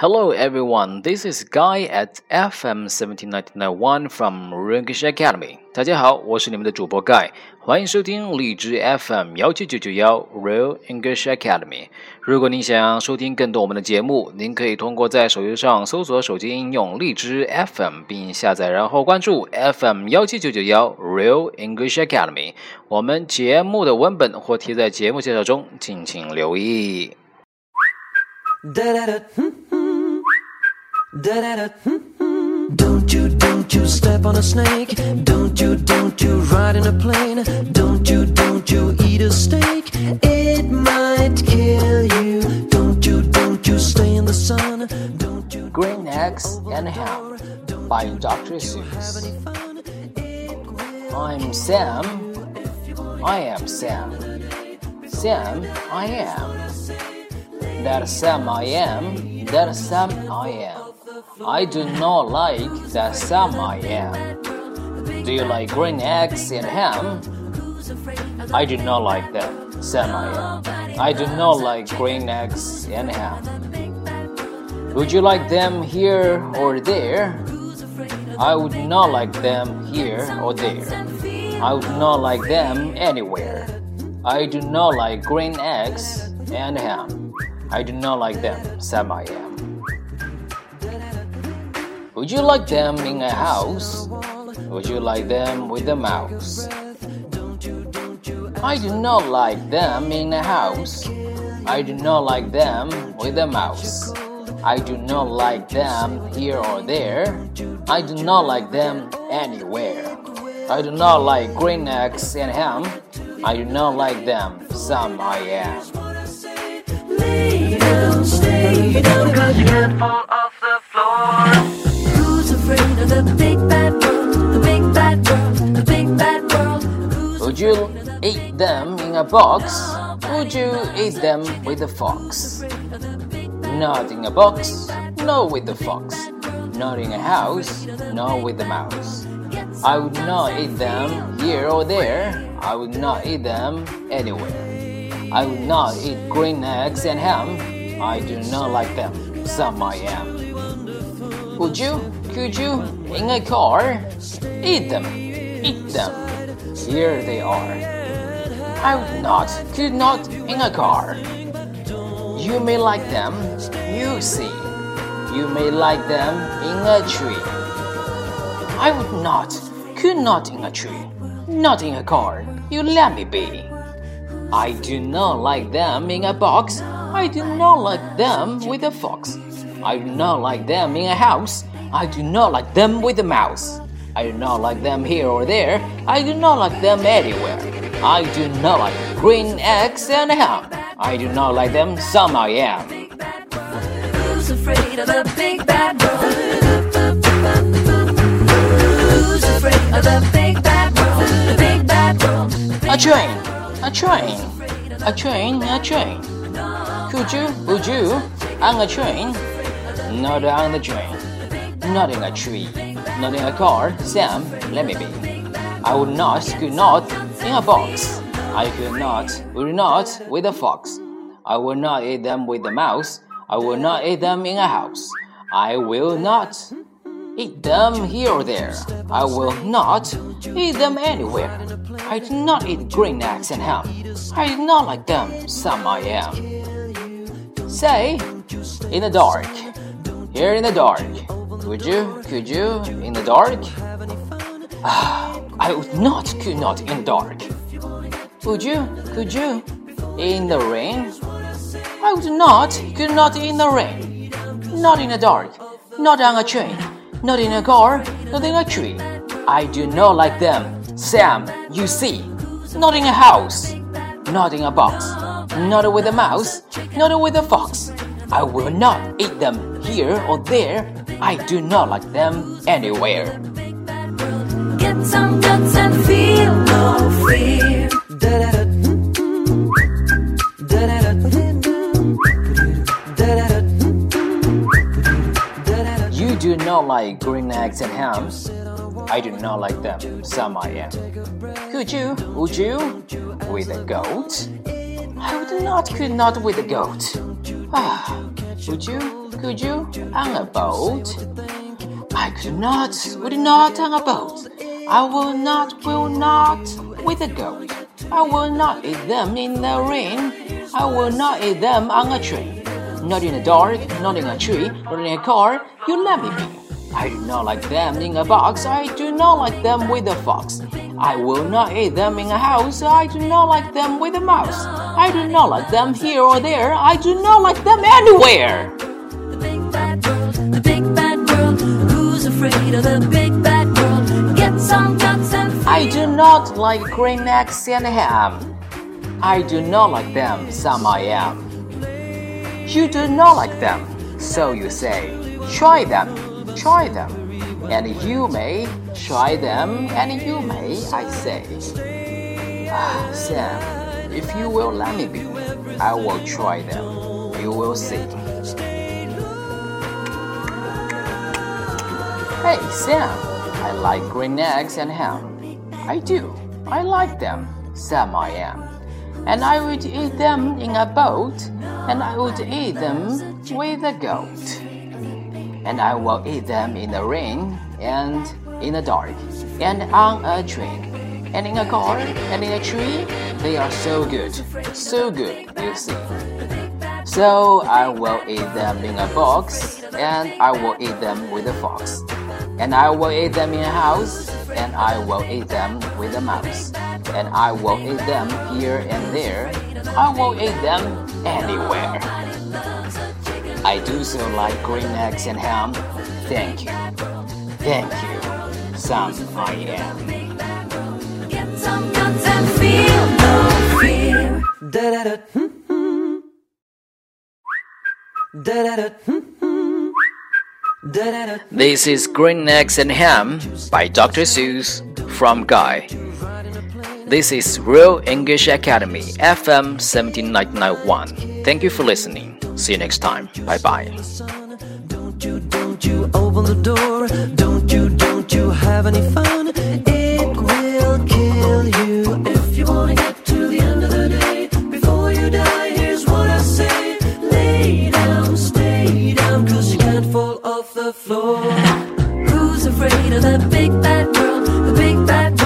Hello everyone, this is Guy at FM 17991 from Rungish Academy. 大家好，我是你们的主播 Guy，欢迎收听荔枝 FM 幺七九九幺 Real English Academy。如果您想收听更多我们的节目，您可以通过在手机上搜索手机应用荔枝 FM 并下载，然后关注 FM 幺七九九幺 Real English Academy。我们节目的文本或贴在节目介绍中，敬请留意。Don't you, don't you step on a snake. Don't you, don't you ride in a plane. Don't you, don't you eat a steak. It might kill you. Don't you, don't you stay in the sun. Don't you. Green Eggs and Ham by Dr. Seuss. I'm Sam. I am Sam. Sam, I am. That Sam I am. That Sam I am. I do not like that Sam I am. Do you like green eggs and ham? I do not like that Sam I am. I do not like green eggs and ham. Would you like them here or there? I would not like them here or there. I would not like them anywhere. I do not like green eggs and ham. I do not like them, Sam I am. Would you like them in a house? Would you like them with a mouse? I do not like them in a house. I do not like them with a mouse. I do not like them here or there. I do not like them anywhere. I do not like green eggs and ham. I do not like them, some I am. Eat them in a box? Would you eat them with a fox? Not in a box, no with the fox. Not in a house, no with the mouse. I would not eat them here or there. I would not eat them anywhere. I would not eat green eggs and ham. I do not like them. Some I am. Would you? Could you? In a car? Eat them. Eat them. Here they are. I would not, could not in a car. You may like them, you see. You may like them in a tree. I would not, could not in a tree, not in a car. You let me be. I do not like them in a box. I do not like them with a fox. I do not like them in a house. I do not like them with a mouse. I do not like them here or there. I do not like them anywhere. I do not like green eggs and ham. I do not like them, some I am. Who's afraid of the big bad world? Who's afraid of the big bad world? The big bad world. A train, a train, a train, a train. Could you, would you, on a train? Not on the train, not in a tree, not in a car. Sam, let me be. I would not, could not, in a box. I could not, will not, with a fox. I will not eat them with a mouse. I will not eat them in a house. I will not eat them here or there. I will not eat them anywhere. I do not eat green eggs and ham. I do not like them, some I am. Say, in the dark. Here in the dark. Would you, could you, in the dark? Ah. I would not, could not, in dark. Would you, could you, in the rain? I would not, could not, in the rain. Not in the dark, not on a train, not in a car, not in a tree. I do not like them, Sam, you see. Not in a house, not in a box, not with a mouse, not with a fox. I will not eat them here or there. I do not like them anywhere. Some guts and feel no fear. You do not like green eggs and hams. I do not like them. Some I am. Could you? Would you? With a goat? I would not, could not with a goat. Ah, Would you? Could you? Hang a boat? I could not, would not hang a boat. I will not, will not, with a goat. I will not eat them in the rain. I will not eat them on a train. Not in the dark, not in a tree, not in a car. You let me be. I do not like them in a box. I do not like them with a fox. I will not eat them in a house. I do not like them with a mouse. I do not like them here or there. I do not like them anywhere. The big bad world, the big bad world. Who's afraid of the big bad I do not like green eggs and ham. I do not like them, some I am. You do not like them, so you say. Try them, try them. And you may try them, and you may, I say. Ah, Sam, if you will let me be, I will try them. You will see. Hey, Sam, I like green eggs and ham. I do. I like them. Sam I am. And I would eat them in a boat, and I would eat them with a goat. And I will eat them in the rain, and in the dark, and on a train, and in a car, and in a tree. They are so good. So good, you see. So I will eat them in a box, and I will eat them with a fox. And I will eat them in a house, and I will eat them with a mouse. And I will eat them here and there. I will eat them anywhere. I do so like green eggs and ham. Thank you. Thank you. Some I am. get some guts and feel no fear. Da da da. Da da da. Da da da. This is Green Eggs and Ham by Dr. Seuss from Guy. This is Real English Academy, FM 17991. Thank you for listening. See you next time. Bye bye. Don't you, don't you open the door? Don't you, don't you have any fun? afraid of the big bad world, the big bad